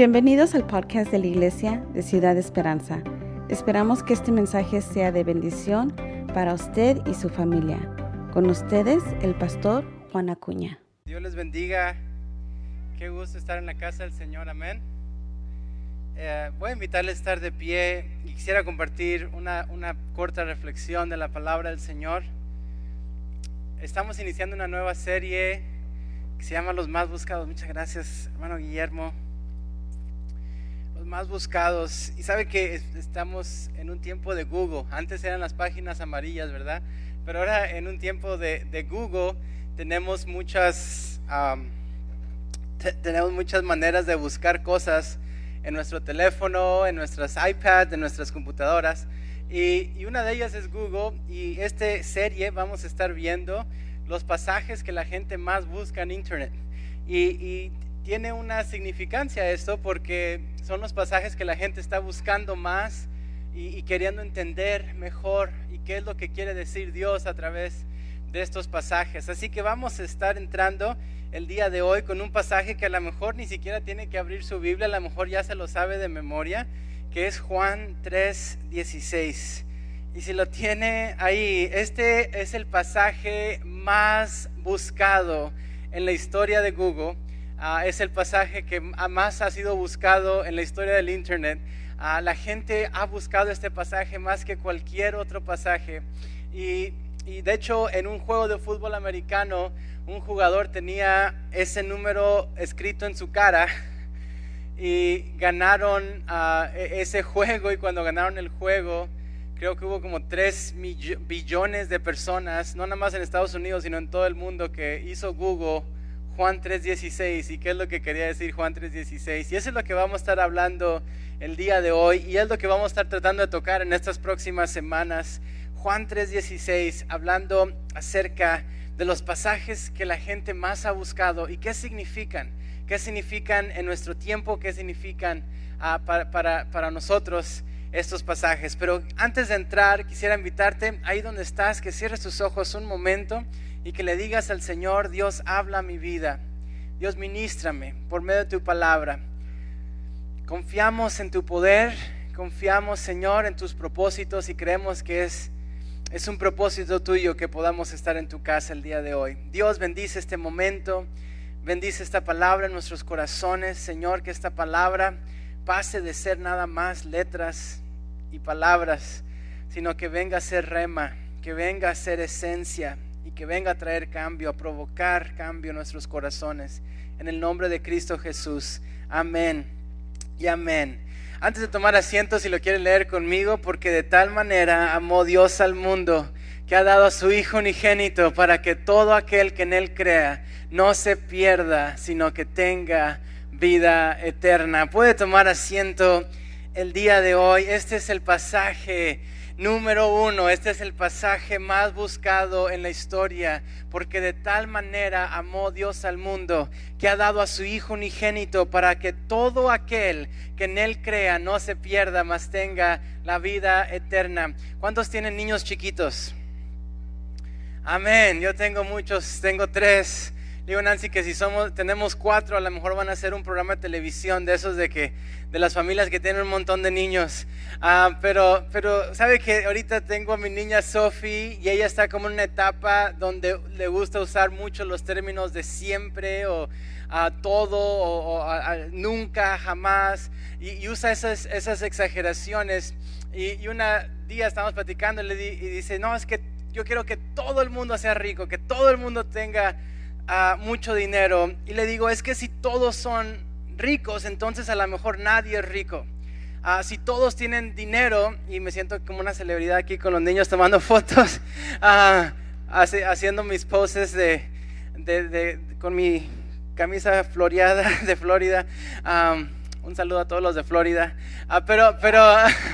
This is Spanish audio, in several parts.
Bienvenidos al podcast de la Iglesia de Ciudad Esperanza. Esperamos que este mensaje sea de bendición para usted y su familia. Con ustedes, el pastor Juan Acuña. Dios les bendiga. Qué gusto estar en la casa del Señor. Amén. Eh, voy a invitarles a estar de pie y quisiera compartir una, una corta reflexión de la palabra del Señor. Estamos iniciando una nueva serie que se llama Los Más Buscados. Muchas gracias, hermano Guillermo más buscados. Y sabe que estamos en un tiempo de Google. Antes eran las páginas amarillas, ¿verdad? Pero ahora en un tiempo de, Google tenemos muchas, tenemos muchas maneras de buscar cosas en nuestro teléfono, en nuestras iPads, en nuestras computadoras. Y, una de ellas es Google. Y esta serie vamos a estar viendo los pasajes que la gente más busca en Internet. Y, y tiene una significancia esto porque son los pasajes que la gente está buscando más y, queriendo entender mejor y qué es lo que quiere decir Dios a través de estos pasajes. Así que vamos a estar entrando el día de hoy con un pasaje que a lo mejor ni siquiera tiene que abrir su Biblia, a lo mejor ya se lo sabe de memoria, que es Juan 3:16. Y si lo tiene ahí, este es el pasaje más buscado en la historia de Google Ah, es el pasaje que más ha sido buscado en la historia del Internet. Ah, la gente ha buscado este pasaje más que cualquier otro pasaje. Y, de hecho, en un juego de fútbol americano, un jugador tenía ese número escrito en su cara y ganaron ah, e, ese juego y cuando ganaron el juego, creo que hubo como 3 billones de personas, no nada más en Estados Unidos, sino en todo el mundo, que hizo Google Juan 3.16. ¿Y qué es lo que quería decir Juan 3.16? Y eso es lo que vamos a estar hablando el día de hoy y es lo que vamos a estar tratando de tocar en estas próximas semanas. Juan 3.16, hablando acerca de los pasajes que la gente más ha buscado y qué significan, qué significan en nuestro tiempo, qué significan ah, para, para, nosotros estos pasajes. Pero antes de entrar, quisiera invitarte ahí donde estás, que cierres tus ojos un momento y que le digas al Señor, Dios habla mi vida, Dios ministrame por medio de tu palabra. Confiamos en tu poder, confiamos Señor en tus propósitos y creemos que es, es un propósito tuyo que podamos estar en tu casa el día de hoy. Dios bendice este momento, bendice esta palabra en nuestros corazones, Señor, que esta palabra pase de ser nada más letras y palabras, sino que venga a ser rema, que venga a ser esencia y que venga a traer cambio, a provocar cambio en nuestros corazones. En el nombre de Cristo Jesús. Amén y amén. Antes de tomar asiento, si lo quieren leer conmigo, porque de tal manera amó Dios al mundo que ha dado a su Hijo unigénito para que todo aquel que en Él crea no se pierda, sino que tenga vida eterna. Puede tomar asiento el día de hoy. Este es el pasaje Número uno, este es el pasaje más buscado en la historia, porque de tal manera amó Dios al mundo que ha dado a su Hijo unigénito para que todo aquel que en Él crea no se pierda, mas tenga la vida eterna. ¿Cuántos tienen niños chiquitos? Amén, yo tengo muchos, tengo tres. Digo Nancy que si somos, tenemos cuatro, a lo mejor van a hacer un programa de televisión de esos de que, de las familias que tienen un montón de niños. Ah, pero, pero sabe que ahorita tengo a mi niña Sophie y ella está como en una etapa donde le gusta usar mucho los términos de siempre o a todo o, nunca, jamás y, usa esas, esas exageraciones. Y, y un día estábamos platicando y, le y dice, no, es que yo quiero que todo el mundo sea rico, que todo el mundo tenga mucho dinero y le digo, es que si todos son ricos, entonces a lo mejor nadie es rico. Ah, si todos tienen dinero, y me siento como una celebridad aquí con los niños tomando fotos, uh, haciendo mis poses de, de, con mi camisa floreada de Florida. un saludo a todos los de Florida. Ah, pero, pero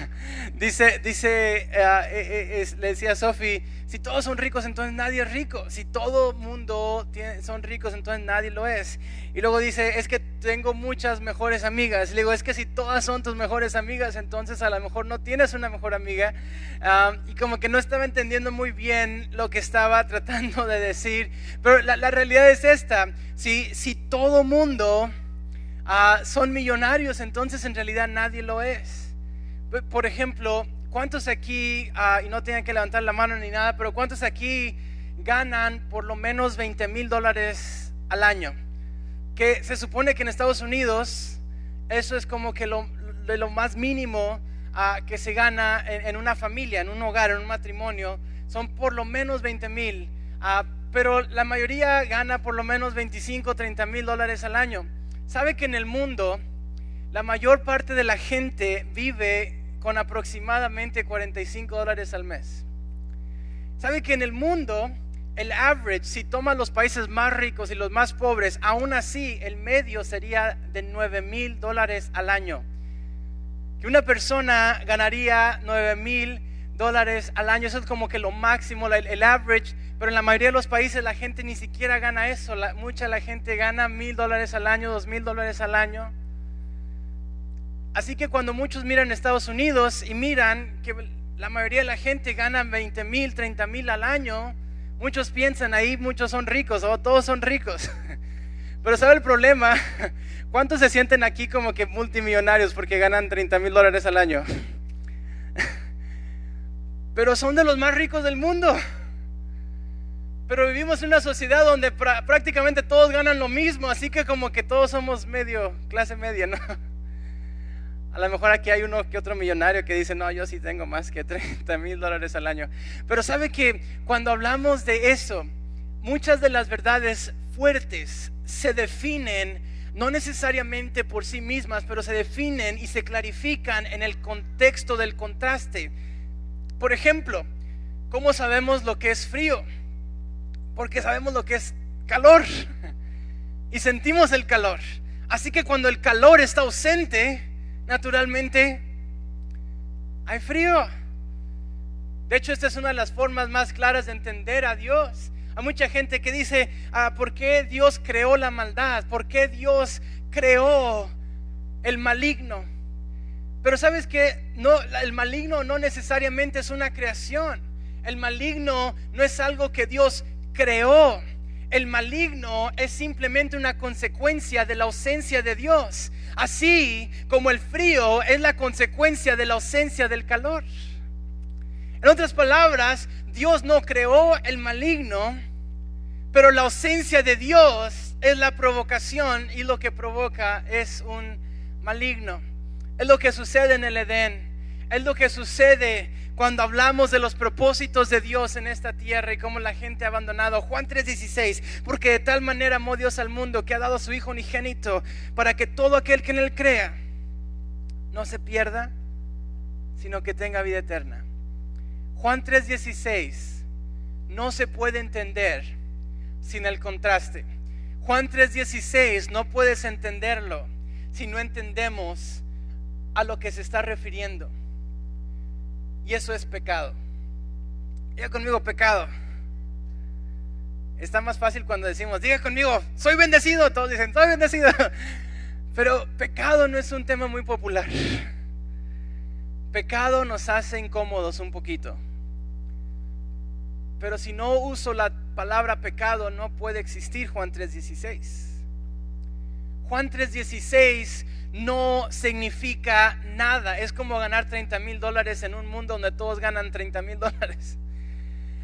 dice, dice, eh, eh, le decía a Sophie, si todos son ricos, entonces nadie es rico. Si todo mundo son ricos, entonces nadie lo es. Y luego dice, es que tengo muchas mejores amigas. Le digo, es que si todas son tus mejores amigas, entonces a lo mejor no tienes una mejor amiga. y como que no estaba entendiendo muy bien lo que estaba tratando de decir. Pero la, realidad es esta. Si, si todo mundo ah, son millonarios, entonces en realidad nadie lo es. Por ejemplo, ¿cuántos aquí, ah, y no tienen que levantar la mano ni nada, pero cuántos aquí ganan por lo menos 20 mil dólares al año? Que se supone que en Estados Unidos eso es como que lo, más mínimo ah, que se gana en, una familia, en un hogar, en un matrimonio, son por lo menos 20 mil. pero la mayoría gana por lo menos 25, 30 mil dólares al año. ¿Sabe que en el mundo la mayor parte de la gente vive con aproximadamente 45 dólares al mes? ¿Sabe que en el mundo el average, si toma los países más ricos y los más pobres, aún así el medio sería de 9 mil dólares al año? Que una persona ganaría 9 mil dólares al año, eso es como que lo máximo, el, average, pero en la mayoría de los países la gente ni siquiera gana eso, mucha la gente gana mil dólares al año, dos mil dólares al año. Así que cuando muchos miran Estados Unidos y miran que la mayoría de la gente gana 20 mil, 30 mil al año, muchos piensan ahí, muchos son ricos, o todos son ricos. Pero ¿sabe el problema? ¿Cuántos se sienten aquí como que multimillonarios porque ganan 30 mil dólares al año? pero son de los más ricos del mundo. Pero vivimos en una sociedad donde prácticamente todos ganan lo mismo, así que como que todos somos medio, clase media, ¿no? A lo mejor aquí hay uno que otro millonario que dice, no, yo sí tengo más que 30 mil dólares al año. Pero sabe que cuando hablamos de eso, muchas de las verdades fuertes se definen no necesariamente por sí mismas, pero se definen y se clarifican en el contexto del contraste. Por ejemplo, ¿cómo sabemos lo que es frío? Porque sabemos lo que es calor y sentimos el calor. Así que cuando el calor está ausente, naturalmente hay frío. De hecho, esta es una de las formas más claras de entender a Dios. Hay mucha gente que dice, ah, ¿por qué Dios creó la maldad? ¿Por qué Dios creó el maligno? Pero sabes que no, el maligno no necesariamente es una creación. El maligno no es algo que Dios creó. El maligno es simplemente una consecuencia de la ausencia de Dios. Así como el frío es la consecuencia de la ausencia del calor. En otras palabras, Dios no creó el maligno, pero la ausencia de Dios es la provocación y lo que provoca es un maligno. Es lo que sucede en el Edén. Es lo que sucede cuando hablamos de los propósitos de Dios en esta tierra y cómo la gente ha abandonado. Juan 3:16, porque de tal manera amó Dios al mundo que ha dado a su Hijo unigénito para que todo aquel que en él crea no se pierda, sino que tenga vida eterna. Juan 3:16 no se puede entender sin el contraste. Juan 3:16 no puedes entenderlo si no entendemos a lo que se está refiriendo. Y eso es pecado. Diga conmigo pecado. Está más fácil cuando decimos, diga conmigo, soy bendecido. Todos dicen, soy bendecido. Pero pecado no es un tema muy popular. Pecado nos hace incómodos un poquito. Pero si no uso la palabra pecado, no puede existir Juan 3.16. Juan 3.16 no significa nada. Es como ganar 30 mil dólares en un mundo donde todos ganan 30 mil dólares.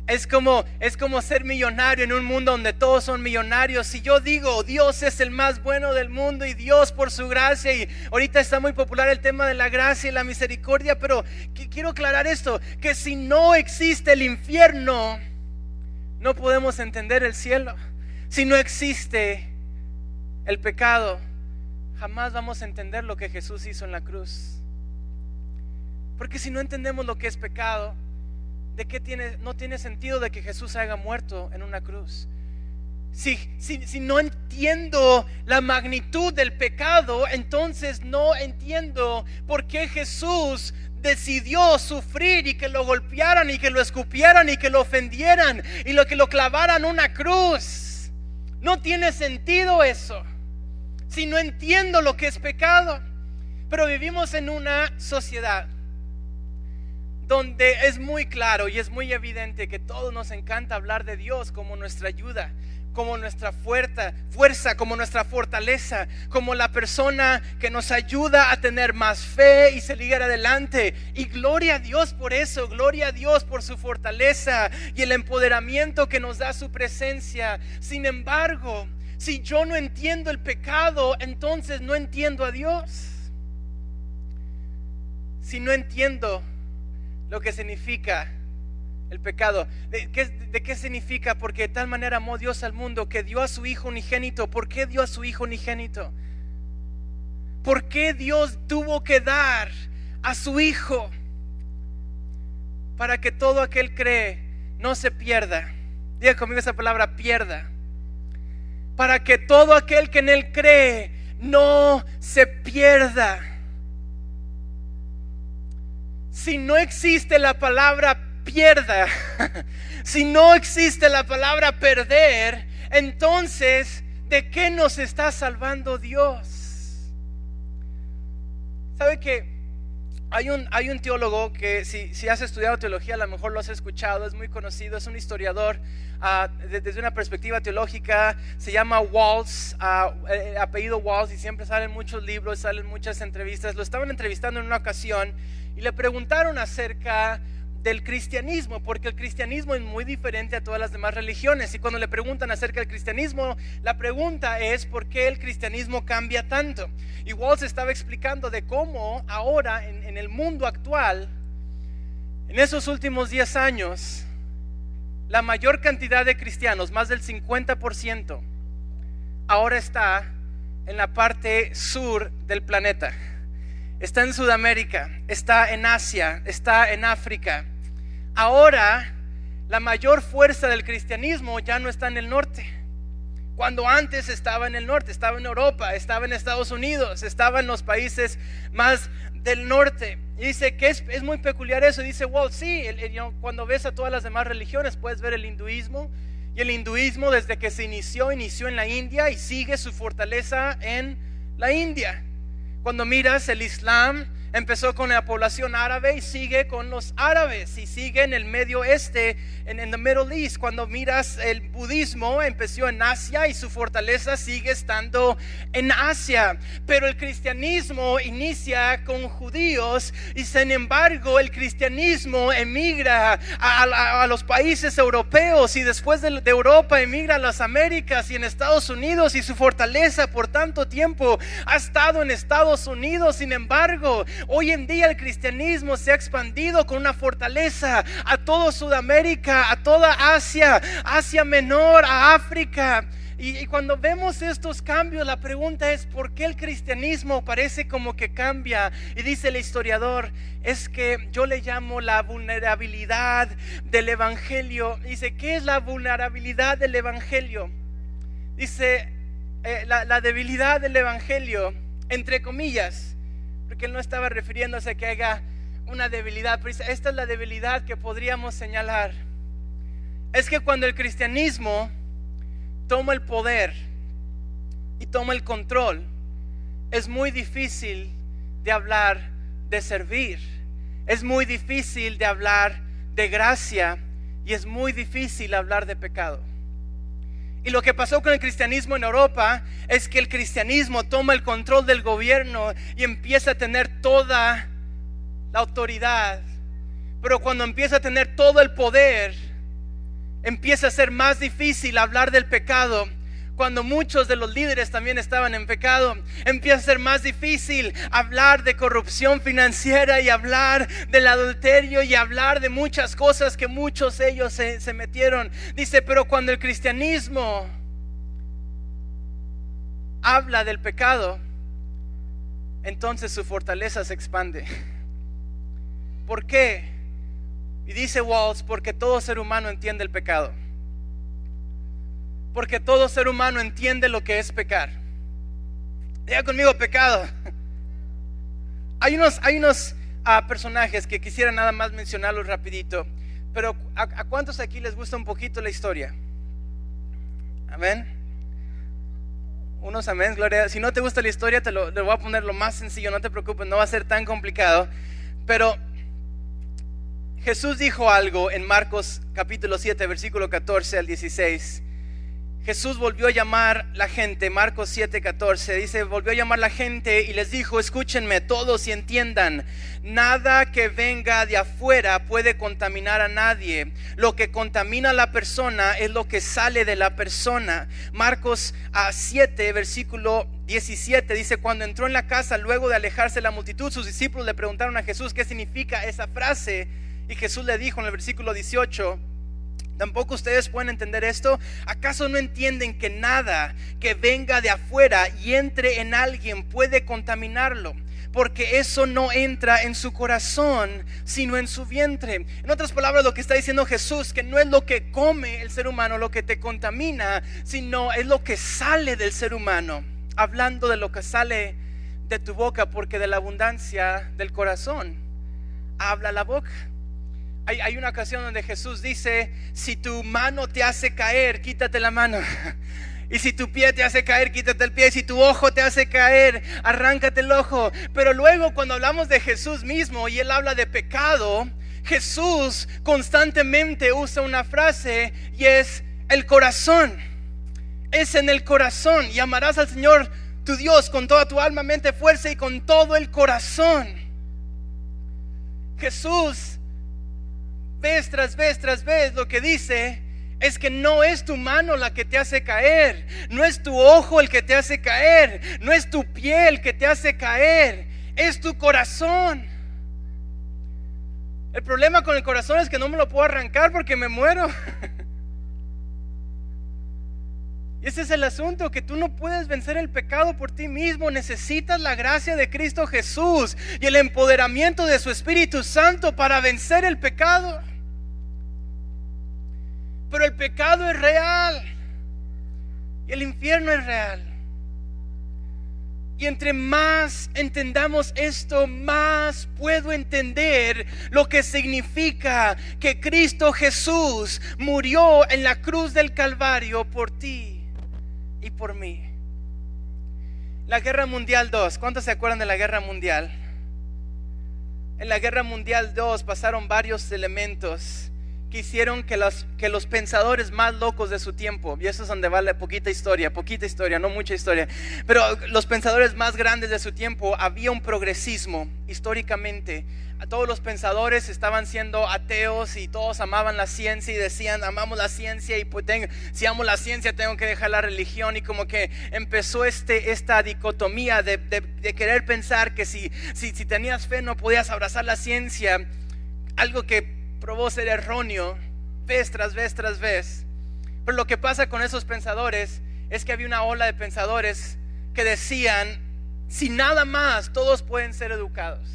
Es como, es como ser millonario en un mundo donde todos son millonarios. Si yo digo Dios es el más bueno del mundo y Dios por su gracia, y ahorita está muy popular el tema de la gracia y la misericordia, pero quiero aclarar esto, que si no existe el infierno, no podemos entender el cielo. Si no existe el pecado, jamás vamos a entender lo que Jesús hizo en la cruz. Porque si no entendemos lo que es pecado, ¿de qué tiene, no tiene sentido de que Jesús haya muerto en una cruz? Si, no entiendo la magnitud del pecado, entonces no entiendo por qué Jesús decidió sufrir y que lo golpearan y que lo escupieran y que lo ofendieran y lo que lo clavaran una cruz. No tiene sentido eso si no entiendo lo que es pecado? Pero vivimos en una sociedad donde es muy claro y es muy evidente que todos nos encanta hablar de Dios como nuestra ayuda, como nuestra fuerza, fuerza, como nuestra fortaleza, como la persona que nos ayuda a tener más fe y seguir adelante. Y gloria a Dios por eso, gloria a Dios por su fortaleza y el empoderamiento que nos da su presencia. Sin embargo, si yo no entiendo el pecado, entonces no entiendo a Dios. Si no entiendo lo que significa el pecado. ¿De qué, significa? Porque de tal manera amó Dios al mundo que dio a su Hijo unigénito. ¿Por qué dio a su Hijo unigénito? ¿Por qué Dios tuvo que dar a su Hijo para que todo aquel cree no se pierda? Diga conmigo esa palabra, pierda. Para que todo aquel que en Él cree no se pierda. Si no existe la palabra pierda, si no existe la palabra perder, entonces, ¿de qué nos está salvando Dios? ¿Sabe que hay un, hay un teólogo que si, si, has estudiado teología a lo mejor lo has escuchado, es muy conocido, es un historiador ah, desde una perspectiva teológica, se llama Walls, uh, apellido Walls y siempre salen muchos libros, salen muchas entrevistas, lo estaban entrevistando en una ocasión y le preguntaron acerca del cristianismo, porque el cristianismo es muy diferente a todas las demás religiones. Y cuando le preguntan acerca del cristianismo, la pregunta es por qué el cristianismo cambia tanto. Igual se estaba explicando de cómo ahora en, en el mundo actual, en esos últimos 10 años, la mayor cantidad de cristianos, más del 50%, ahora está en la parte sur del planeta. Está en Sudamérica, está en Asia, está en África, Ahora la mayor fuerza del cristianismo ya no está en el norte. Cuando antes estaba en el norte, estaba en Europa, estaba en Estados Unidos, estaba en los países más del norte. Y dice que es, muy peculiar eso. Dice Walt, sí, cuando ves a todas las demás religiones puedes ver el hinduismo. Y el hinduismo desde que se inició, inició en la India y sigue su fortaleza en la India. Cuando miras el Islam, empezó con la población árabe y sigue con los árabes y sigue en el medio oeste, en el Middle East. Cuando miras el budismo, empezó en Asia y su fortaleza sigue estando en Asia. Pero el cristianismo inicia con judíos y sin embargo el cristianismo emigra a, los países europeos y después de, de Europa emigra a las Américas y en Estados Unidos y su fortaleza por tanto tiempo ha estado en Estados Unidos. Sin embargo, Hoy en día el cristianismo se ha expandido con una fortaleza a toda Sudamérica, a toda Asia, Asia Menor, a África. Y, cuando vemos estos cambios, la pregunta es, ¿por qué el cristianismo parece como que cambia? Y dice el historiador, es que yo le llamo la vulnerabilidad del Evangelio. Dice, ¿qué es la vulnerabilidad del Evangelio? Dice, eh, la debilidad del Evangelio, entre comillas, porque él no estaba refiriéndose a que haya una debilidad, esta es la debilidad que podríamos señalar. Es que cuando el cristianismo toma el poder y toma el control, es muy difícil de hablar de servir, es muy difícil de hablar de gracia y es muy difícil hablar de pecado. Y lo que pasó con el cristianismo en Europa es que el cristianismo toma el control del gobierno y empieza a tener toda la autoridad. Pero cuando empieza a tener todo el poder, empieza a ser más difícil hablar del pecado cuando muchos de los líderes también estaban en pecado, empieza a ser más difícil hablar de corrupción financiera y hablar del adulterio y hablar de muchas cosas que muchos ellos se, se metieron. Dice, pero cuando el cristianismo habla del pecado, entonces su fortaleza se expande. ¿Por qué? Y dice Walls, porque todo ser humano entiende el pecado. Porque todo ser humano entiende lo que es pecar. Diga conmigo pecado. Hay unos, hay unos ah, personajes que quisiera nada más mencionarlos rapidito. Pero ¿a, cuántos aquí les gusta un poquito la historia? Amén. Unos amén, gloria. Si no te gusta la historia, te lo, voy a poner lo más sencillo, no te preocupes, no va a ser tan complicado. Pero Jesús dijo algo en Marcos capítulo 7, versículo 14 al 16. Jesús volvió a llamar la gente, Marcos 7:14, dice, volvió a llamar la gente y les dijo, escúchenme todos y entiendan, nada que venga de afuera puede contaminar a nadie. Lo que contamina a la persona es lo que sale de la persona. Marcos 7, versículo 17 dice, cuando entró en la casa, luego de alejarse la multitud, sus discípulos le preguntaron a Jesús qué significa esa frase. Y Jesús le dijo en el versículo 18, ¿Tampoco ustedes pueden entender esto? ¿Acaso no entienden que nada que venga de afuera y entre en alguien puede contaminarlo? Porque eso no entra en su corazón, sino en su vientre. En otras palabras, lo que está diciendo Jesús, que no es lo que come el ser humano lo que te contamina, sino es lo que sale del ser humano. Hablando de lo que sale de tu boca, porque de la abundancia del corazón habla la boca. Hay, una ocasión donde Jesús dice, si tu mano te hace caer, quítate la mano. Y si tu pie te hace caer, quítate el pie. Y si tu ojo te hace caer, arráncate el ojo. Pero luego cuando hablamos de Jesús mismo y él habla de pecado, Jesús constantemente usa una frase y es el corazón. Es en el corazón. Y amarás al Señor tu Dios con toda tu alma, mente, fuerza y con todo el corazón. Jesús vez tras vez tras vez lo que dice es que no es tu mano la que te hace caer, no es tu ojo el que te hace caer, no es tu piel que te hace caer, es tu corazón. El problema con el corazón es que no me lo puedo arrancar porque me muero. Y ese es el asunto, que tú no puedes vencer el pecado por ti mismo. Necesitas la gracia de Cristo Jesús y el empoderamiento de su Espíritu Santo para vencer el pecado. Pero el pecado es real. Y el infierno es real. Y entre más entendamos esto, más puedo entender lo que significa que Cristo Jesús murió en la cruz del Calvario por ti y por mí. La Guerra Mundial 2, ¿cuántos se acuerdan de la Guerra Mundial? En la Guerra Mundial 2 pasaron varios elementos que hicieron que los, que los pensadores más locos de su tiempo, y eso es donde vale poquita historia, poquita historia, no mucha historia, pero los pensadores más grandes de su tiempo, había un progresismo históricamente. Todos los pensadores estaban siendo ateos y todos amaban la ciencia y decían, amamos la ciencia y pues si amo la ciencia tengo que dejar la religión y como que empezó este, esta dicotomía de, de, querer pensar que si, si, si tenías fe no podías abrazar la ciencia, algo que probó ser erróneo vez tras vez tras vez. Pero lo que pasa con esos pensadores es que había una ola de pensadores que decían, si nada más, todos pueden ser educados.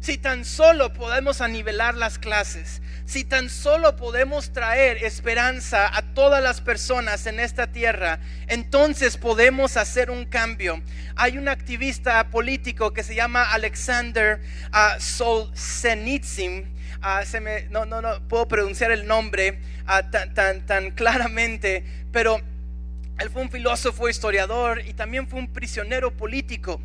Si tan solo podemos anivelar las clases, si tan solo podemos traer esperanza a todas las personas en esta tierra, entonces podemos hacer un cambio. Hay un activista político que se llama Alexander uh, Solzhenitsyn Ah, se me, no, no, no puedo pronunciar el nombre ah, tan, tan, tan claramente, pero él fue un filósofo, historiador y también fue un prisionero político.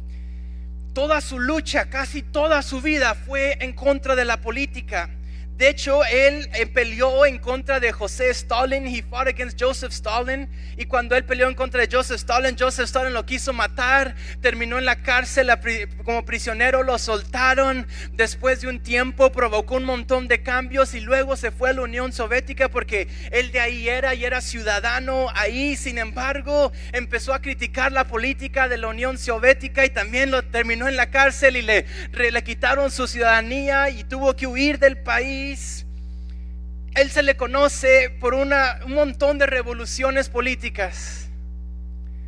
Toda su lucha, casi toda su vida fue en contra de la política. De hecho, él eh, peleó en contra de José Stalin, he fought against Joseph Stalin, y cuando él peleó en contra de Joseph Stalin, Joseph Stalin lo quiso matar, terminó en la cárcel como prisionero, lo soltaron, después de un tiempo provocó un montón de cambios y luego se fue a la Unión Soviética porque él de ahí era y era ciudadano ahí, sin embargo, empezó a criticar la política de la Unión Soviética y también lo terminó en la cárcel y le, le quitaron su ciudadanía y tuvo que huir del país él se le conoce por un montón de revoluciones políticas.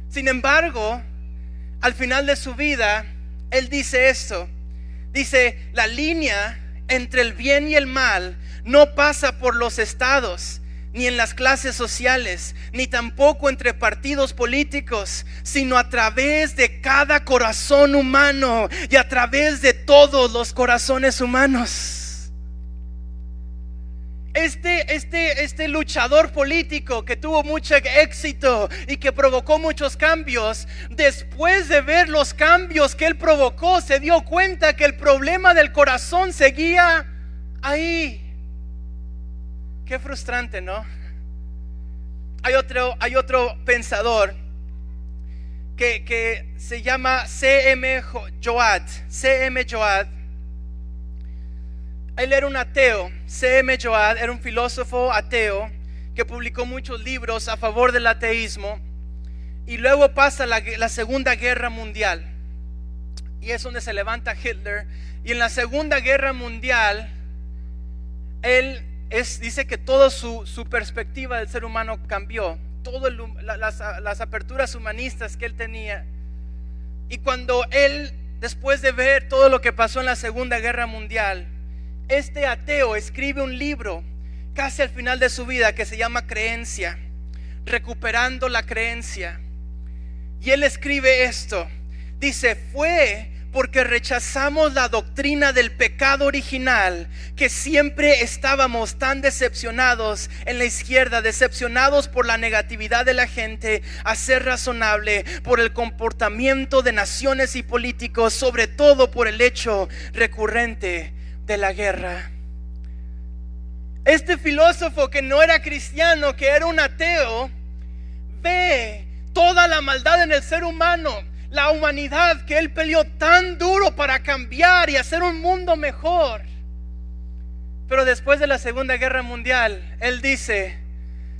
Sin embargo, al final de su vida, él dice esto. Dice, la línea entre el bien y el mal no pasa por los estados, ni en las clases sociales, ni tampoco entre partidos políticos, sino a través de cada corazón humano y a través de todos los corazones humanos este, este, este luchador político que tuvo mucho éxito y que provocó muchos cambios, después de ver los cambios que él provocó, se dio cuenta que el problema del corazón seguía ahí. Qué frustrante, ¿no? Hay otro, hay otro pensador que, que se llama C.M. Joad. C.M. Joad. Él era un ateo. C.M. Joad era un filósofo ateo que publicó muchos libros a favor del ateísmo. Y luego pasa la, Segunda Guerra Mundial. Y es donde se levanta Hitler. Y en la Segunda Guerra Mundial, él es, dice que toda su, perspectiva del ser humano cambió. Todas las aperturas humanistas que él tenía. Y cuando él, después de ver todo lo que pasó en la Segunda Guerra Mundial, este ateo escribe un libro casi al final de su vida que se llama Creencia, recuperando la creencia. Y él escribe esto. Dice, fue porque rechazamos la doctrina del pecado original, que siempre estábamos tan decepcionados en la izquierda, decepcionados por la negatividad de la gente, a ser razonable, por el comportamiento de naciones y políticos, sobre todo por el hecho recurrente de la guerra. Este filósofo que no era cristiano, que era un ateo, ve toda la maldad en el ser humano, la humanidad que él peleó tan duro para cambiar y hacer un mundo mejor. Pero después de la Segunda Guerra Mundial, él dice,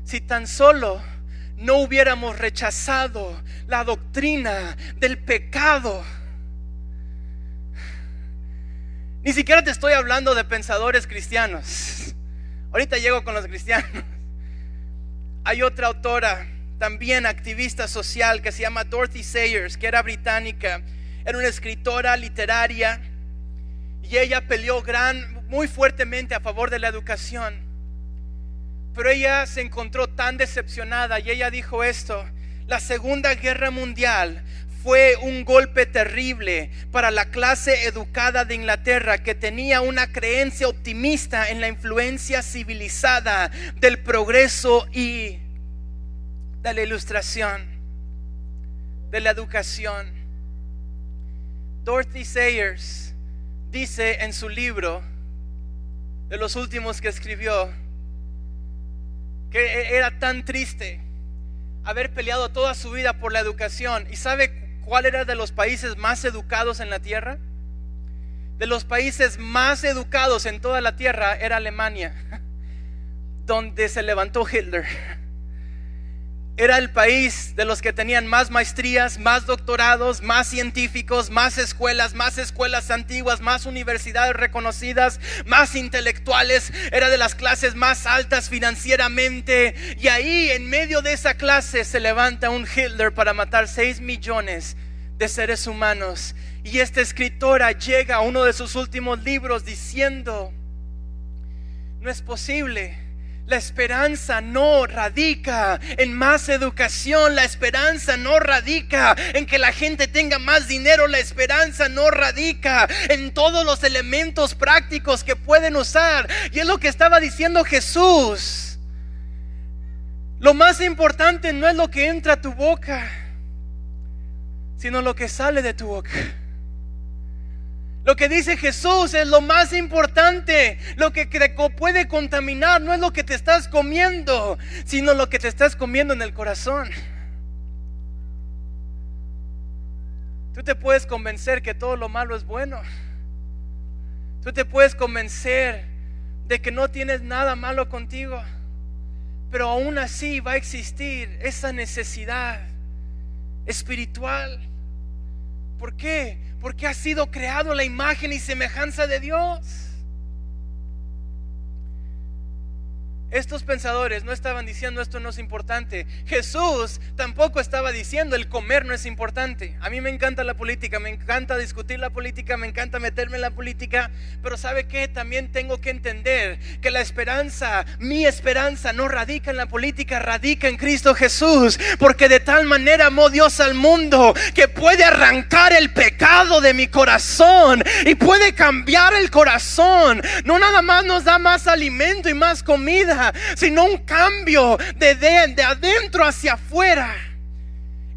si tan solo no hubiéramos rechazado la doctrina del pecado, ni siquiera te estoy hablando de pensadores cristianos. Ahorita llego con los cristianos. Hay otra autora, también activista social, que se llama Dorothy Sayers, que era británica. Era una escritora literaria y ella peleó gran, muy fuertemente a favor de la educación. Pero ella se encontró tan decepcionada y ella dijo esto, la Segunda Guerra Mundial fue un golpe terrible para la clase educada de Inglaterra que tenía una creencia optimista en la influencia civilizada del progreso y de la ilustración, de la educación. Dorothy Sayers dice en su libro, de los últimos que escribió, que e-, era tan triste haber peleado toda su vida por la educación. ¿Y sabe ¿Cuál era de los países más educados en la tierra? De los países más educados en toda la tierra era Alemania, donde se levantó Hitler era el país de los que tenían más maestrías, más doctorados, más científicos, más escuelas, más escuelas antiguas, más universidades reconocidas, más intelectuales. Era de las clases más altas financieramente. Y ahí, en medio de esa clase, se levanta un Hitler para matar 6 millones de seres humanos. Y esta escritora llega a uno de sus últimos libros diciendo, no es posible la esperanza no radica en más educación, la esperanza no radica en que la gente tenga más dinero, la esperanza no radica en todos los elementos prácticos que pueden usar. Y es lo que estaba diciendo Jesús. Lo más importante no es lo que entra a tu boca, sino lo que sale de tu boca. Lo que dice Jesús es lo más importante. Lo que puede contaminar no es lo que te estás comiendo, sino lo que te estás comiendo en el corazón. Tú te puedes convencer que todo lo malo es bueno. Tú te puedes convencer de que no tienes nada malo contigo. Pero aún así va a existir esa necesidad espiritual. ¿Por qué? porque ha sido creado la imagen y semejanza de Dios. Estos pensadores no estaban diciendo esto no es importante. Jesús tampoco estaba diciendo el comer no es importante. A mí me encanta la política, me encanta discutir la política, me encanta meterme en la política, pero ¿sabe qué? También tengo que entender que la esperanza, mi esperanza no radica en la política, radica en Cristo Jesús, porque de tal manera amó Dios al mundo que puede arrancar el pecado de mi corazón y puede cambiar el corazón. No nada más nos da más alimento y más comida sino un cambio de, de, adentro hacia afuera.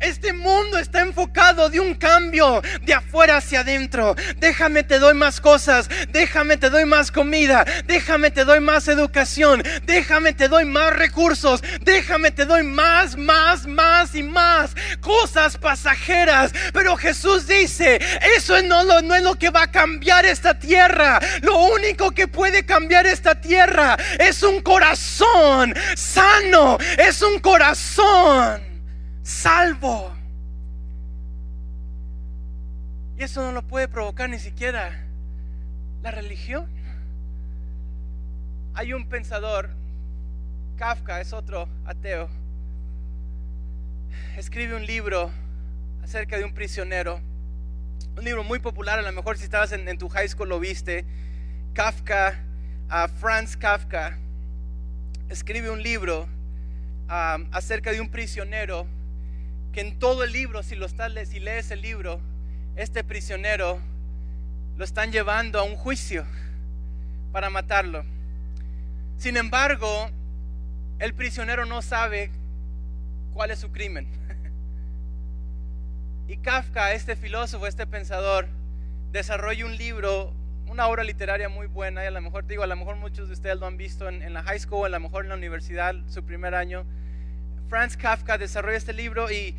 Este mundo está enfocado de un cambio de afuera hacia adentro. Déjame te doy más cosas, déjame te doy más comida, déjame te doy más educación, déjame te doy más recursos, déjame te doy más, más, más y más cosas pasajeras. Pero Jesús dice, eso no, no es lo que va a cambiar esta tierra. Lo único que puede cambiar esta tierra es un corazón sano, es un corazón salvo. Y eso no lo puede provocar ni siquiera la religión. Hay un pensador, Kafka es otro ateo, escribe un libro acerca de un prisionero, un libro muy popular, a lo mejor si estabas en, tu high school lo viste, Kafka, a Franz Kafka, escribe un libro ah, acerca de un prisionero que en todo el libro, si, lo estás, si lees el libro, este prisionero lo están llevando a un juicio para matarlo. Sin embargo, el prisionero no sabe cuál es su crimen. Y Kafka, este filósofo, este pensador, desarrolla un libro, una obra literaria muy buena, y a lo mejor digo, a lo mejor muchos de ustedes lo han visto en, la high school, a lo mejor en la universidad, su primer año, Franz Kafka desarrolla este libro y,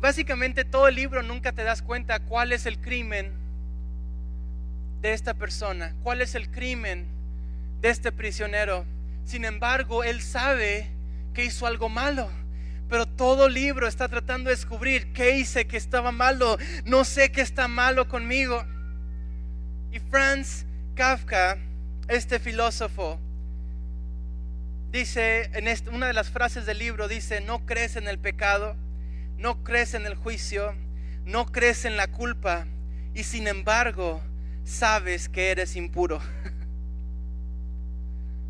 básicamente todo el libro nunca te das cuenta cuál es el crimen de esta persona, cuál es el crimen de este prisionero. Sin embargo, él sabe que hizo algo malo. Pero todo libro está tratando de descubrir qué hice que estaba malo. No sé qué está malo conmigo. Y Franz Kafka, este filósofo, dice, en una de las frases del libro, dice, no crees en el pecado, no crees en el juicio, no crees en la culpa y sin embargo sabes que eres impuro.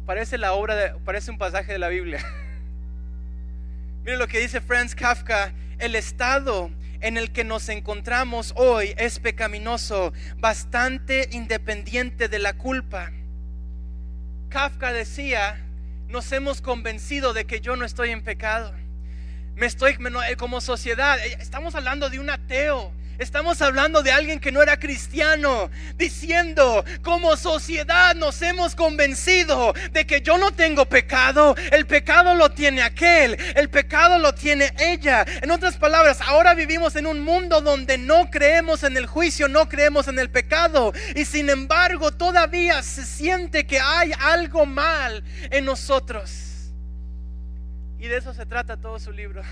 parece la obra de, parece un pasaje de la Biblia. Mire lo que dice Franz Kafka, el estado en el que nos encontramos hoy es pecaminoso, bastante independiente de la culpa. Kafka decía, nos hemos convencido de que yo no estoy en pecado. Me estoy como sociedad, eh, estamos hablando de un ateo, Estamos hablando de alguien que no era cristiano, diciendo, como sociedad nos hemos convencido de que yo no tengo pecado, el pecado lo tiene aquel, el pecado lo tiene ella. En otras palabras, ahora vivimos en un mundo donde no creemos en el juicio, no creemos en el pecado, y sin embargo todavía se siente que hay algo mal en nosotros. Y de eso se trata todo su libro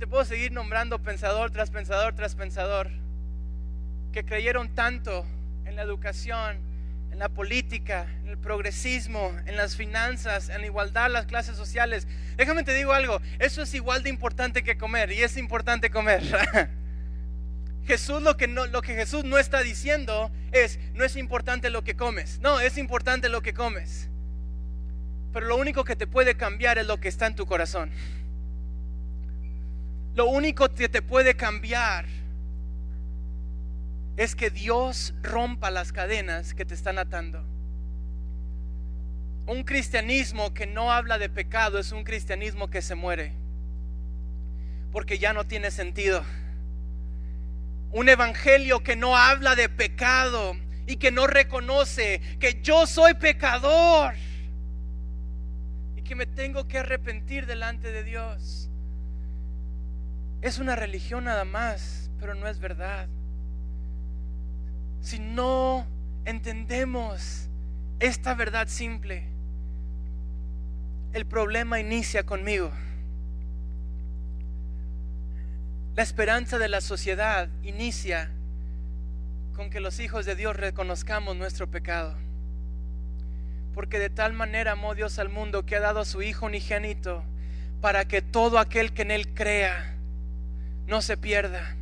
te puedo seguir nombrando pensador tras pensador tras pensador que creyeron tanto en la educación, en la política, en el progresismo, en las finanzas, en la igualdad, las clases sociales. Déjame te digo algo, eso es igual de importante que comer y es importante comer. Jesús lo que, no, lo que Jesús no está diciendo es, no es importante lo que comes, no, es importante lo que comes. Pero lo único que te puede cambiar es lo que está en tu corazón. Lo único que te puede cambiar es que Dios rompa las cadenas que te están atando. Un cristianismo que no habla de pecado es un cristianismo que se muere. Porque ya no tiene sentido. Un evangelio que no habla de pecado y que no reconoce que yo soy pecador y que me tengo que arrepentir delante de Dios es una religión nada más, pero no es verdad. Si no entendemos esta verdad simple, el problema inicia conmigo. La esperanza de la sociedad inicia con que los hijos de Dios reconozcamos nuestro pecado. Porque de tal manera amó Dios al mundo que ha dado a su Hijo unigénito para que todo aquel que en Él crea no se pierda.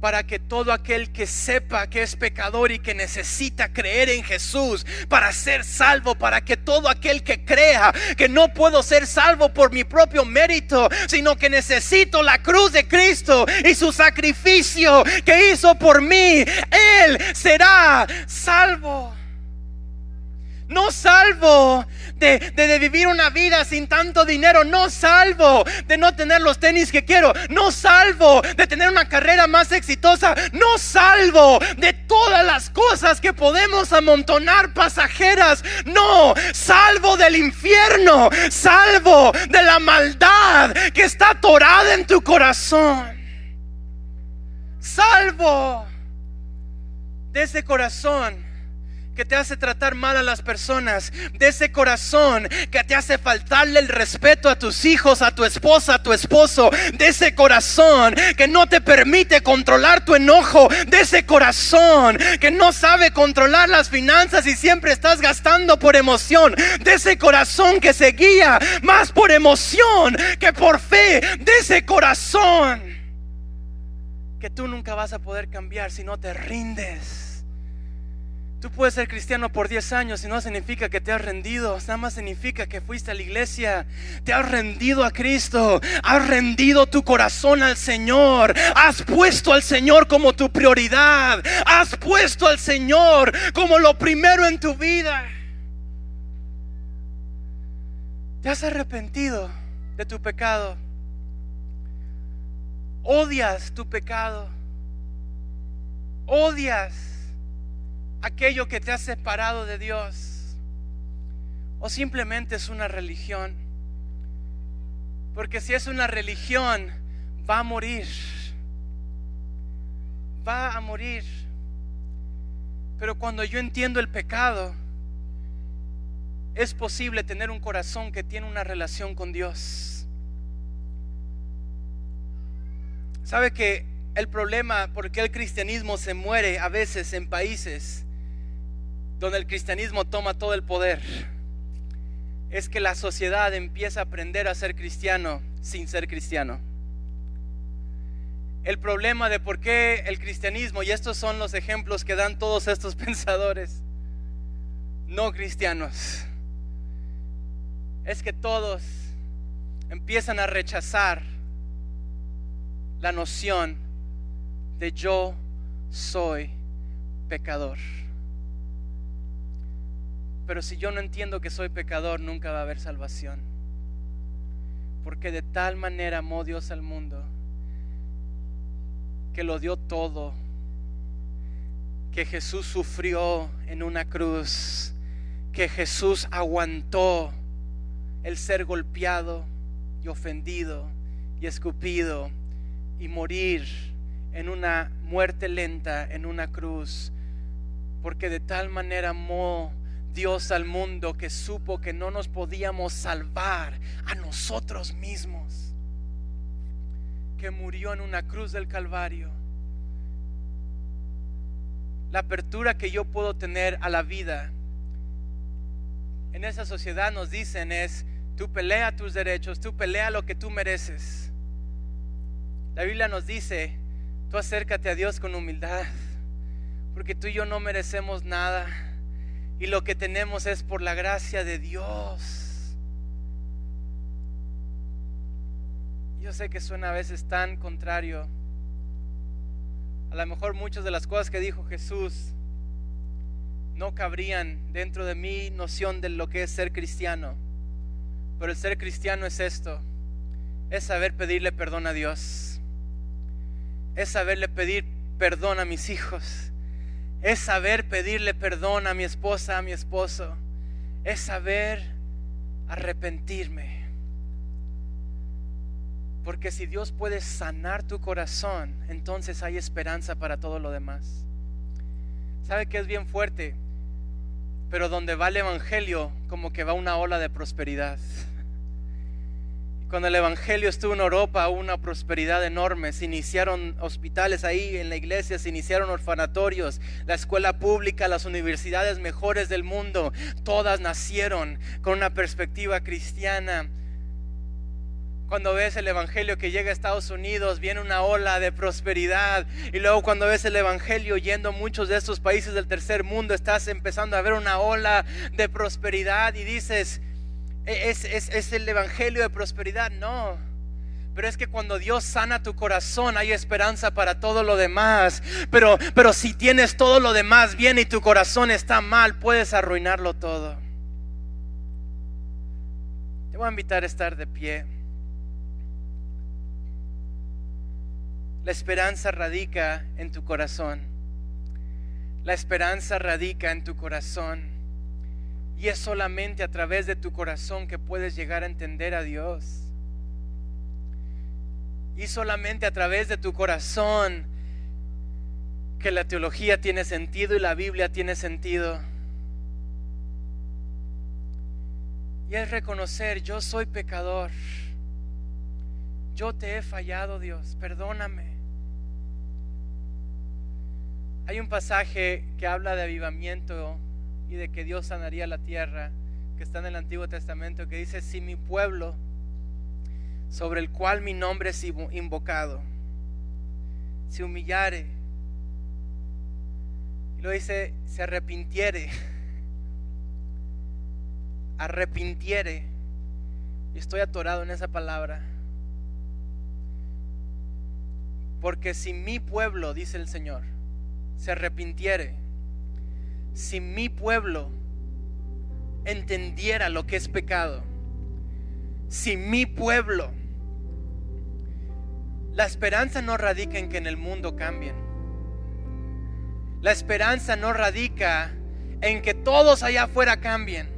Para que todo aquel que sepa que es pecador y que necesita creer en Jesús para ser salvo, para que todo aquel que crea que no puedo ser salvo por mi propio mérito, sino que necesito la cruz de Cristo y su sacrificio que hizo por mí, Él será salvo. No salvo de, de, vivir una vida sin tanto dinero. No salvo de no tener los tenis que quiero. No salvo de tener una carrera más exitosa. No salvo de todas las cosas que podemos amontonar pasajeras. No, salvo del infierno. Salvo de la maldad que está atorada en tu corazón. Salvo de ese corazón que te hace tratar mal a las personas, de ese corazón que te hace faltarle el respeto a tus hijos, a tu esposa, a tu esposo, de ese corazón que no te permite controlar tu enojo, de ese corazón que no sabe controlar las finanzas y siempre estás gastando por emoción, de ese corazón que se guía más por emoción que por fe, de ese corazón que tú nunca vas a poder cambiar si no te rindes Tú puedes ser cristiano por 10 años y no significa que te has rendido, nada más significa que fuiste a la iglesia, te has rendido a Cristo, has rendido tu corazón al Señor, has puesto al Señor como tu prioridad, has puesto al Señor como lo primero en tu vida. Te has arrepentido de tu pecado, odias tu pecado, odias aquello que te ha separado de Dios. O simplemente es una religión. Porque si es una religión, va a morir. Va a morir. Pero cuando yo entiendo el pecado, es posible tener un corazón que tiene una relación con Dios. ¿Sabe que el problema por qué el cristianismo se muere a veces en países donde el cristianismo toma todo el poder, es que la sociedad empieza a aprender a ser cristiano sin ser cristiano. El problema de por qué el cristianismo, y estos son los ejemplos que dan todos estos pensadores no cristianos, es que todos empiezan a rechazar la noción de yo soy pecador. Pero si yo no entiendo que soy pecador, nunca va a haber salvación. Porque de tal manera amó Dios al mundo que lo dio todo, que Jesús sufrió en una cruz, que Jesús aguantó el ser golpeado y ofendido y escupido y morir en una muerte lenta en una cruz, porque de tal manera amó Dios al mundo que supo que no nos podíamos salvar a nosotros mismos, que murió en una cruz del Calvario. La apertura que yo puedo tener a la vida en esa sociedad nos dicen es, tú pelea tus derechos, tú pelea lo que tú mereces. La Biblia nos dice, tú acércate a Dios con humildad, porque tú y yo no merecemos nada y lo que tenemos es por la gracia de Dios. Yo sé que suena a veces tan contrario. A lo mejor muchas de las cosas que dijo Jesús no cabrían dentro de mi noción de lo que es ser cristiano. Pero el ser cristiano es esto. Es saber pedirle perdón a Dios. Es saberle pedir perdón a mis hijos es saber pedirle perdón a mi esposa, a mi esposo. Es saber arrepentirme. Porque si Dios puede sanar tu corazón, entonces hay esperanza para todo lo demás. ¿Sabe que es bien fuerte? Pero donde va el Evangelio, como que va una ola de prosperidad. Cuando el Evangelio estuvo en Europa hubo una prosperidad enorme. Se iniciaron hospitales ahí en la iglesia, se iniciaron orfanatorios, la escuela pública, las universidades mejores del mundo. Todas nacieron con una perspectiva cristiana. Cuando ves el Evangelio que llega a Estados Unidos, viene una ola de prosperidad. Y luego cuando ves el Evangelio yendo a muchos de estos países del tercer mundo, estás empezando a ver una ola de prosperidad y dices, ¿Es, el Evangelio de prosperidad? No. Pero es que cuando Dios sana tu corazón hay esperanza para todo lo demás. Pero, pero si tienes todo lo demás bien y tu corazón está mal, puedes arruinarlo todo. Te voy a invitar a estar de pie. La esperanza radica en tu corazón. La esperanza radica en tu corazón. Y es solamente a través de tu corazón que puedes llegar a entender a Dios. Y solamente a través de tu corazón que la teología tiene sentido y la Biblia tiene sentido. Y es reconocer, yo soy pecador. Yo te he fallado, Dios, perdóname. Hay un pasaje que habla de avivamiento y de que Dios sanaría la tierra, que está en el Antiguo Testamento, que dice, si mi pueblo sobre el cual mi nombre es invocado, se humillare, y lo dice, se arrepintiere, arrepintiere, y estoy atorado en esa palabra, porque si mi pueblo, dice el Señor, se arrepintiere, si mi pueblo entendiera lo que es pecado, si mi pueblo la esperanza no radica en que en el mundo cambien. La esperanza no radica en que todos allá afuera cambien.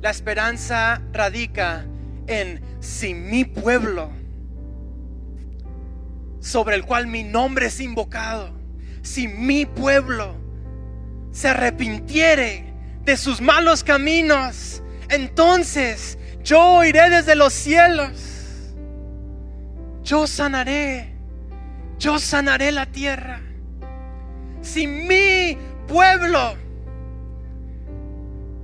La esperanza radica en si mi pueblo, sobre el cual mi nombre es invocado, si mi pueblo se arrepintiere de sus malos caminos, entonces yo iré desde los cielos yo sanaré, yo sanaré la tierra. Si mi pueblo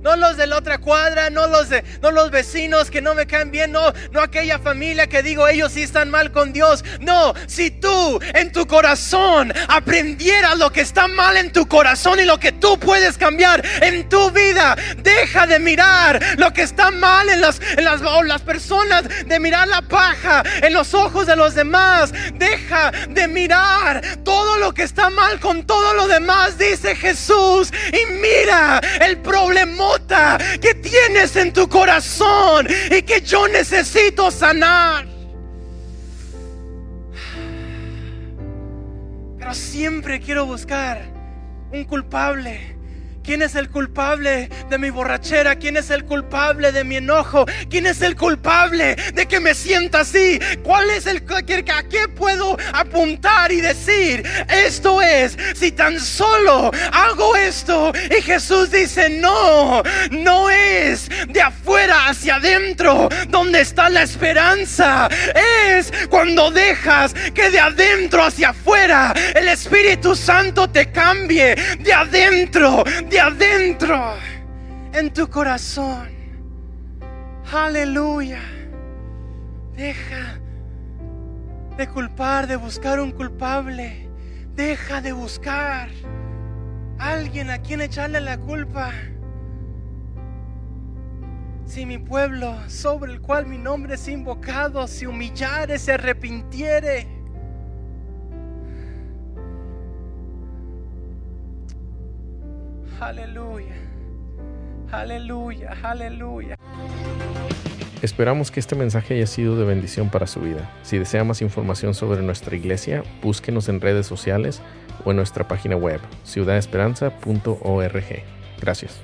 no los de la otra cuadra, no los de no los vecinos que no me caen bien, no, no aquella familia que digo ellos sí están mal con Dios. No, si tú en tu corazón aprendieras lo que está mal en tu corazón y lo que tú puedes cambiar en tu vida, deja de mirar lo que está mal en las, en las, las personas, de mirar la paja en los ojos de los demás. Deja de mirar todo lo que está mal con todo lo demás, dice Jesús. Y mira el problema que tienes en tu corazón y que yo necesito sanar. Pero siempre quiero buscar un culpable ¿Quién es el culpable de mi borrachera? ¿Quién es el culpable de mi enojo? ¿Quién es el culpable de que me sienta así? ¿Cuál es el a qué puedo apuntar y decir? Esto es, si tan solo hago esto y Jesús dice, no, no es de afuera hacia adentro donde está la esperanza. Es cuando dejas que de adentro hacia afuera el Espíritu Santo te cambie de adentro, de adentro, en tu corazón. Aleluya. Deja de culpar, de buscar un culpable. Deja de buscar alguien a quien echarle la culpa. Si mi pueblo, sobre el cual mi nombre es invocado, se humillare, se arrepintiere Aleluya. Aleluya, aleluya. Esperamos que este mensaje haya sido de bendición para su vida. Si desea más información sobre nuestra iglesia, búsquenos en redes sociales o en nuestra página web, ciudadesperanza.org. Gracias.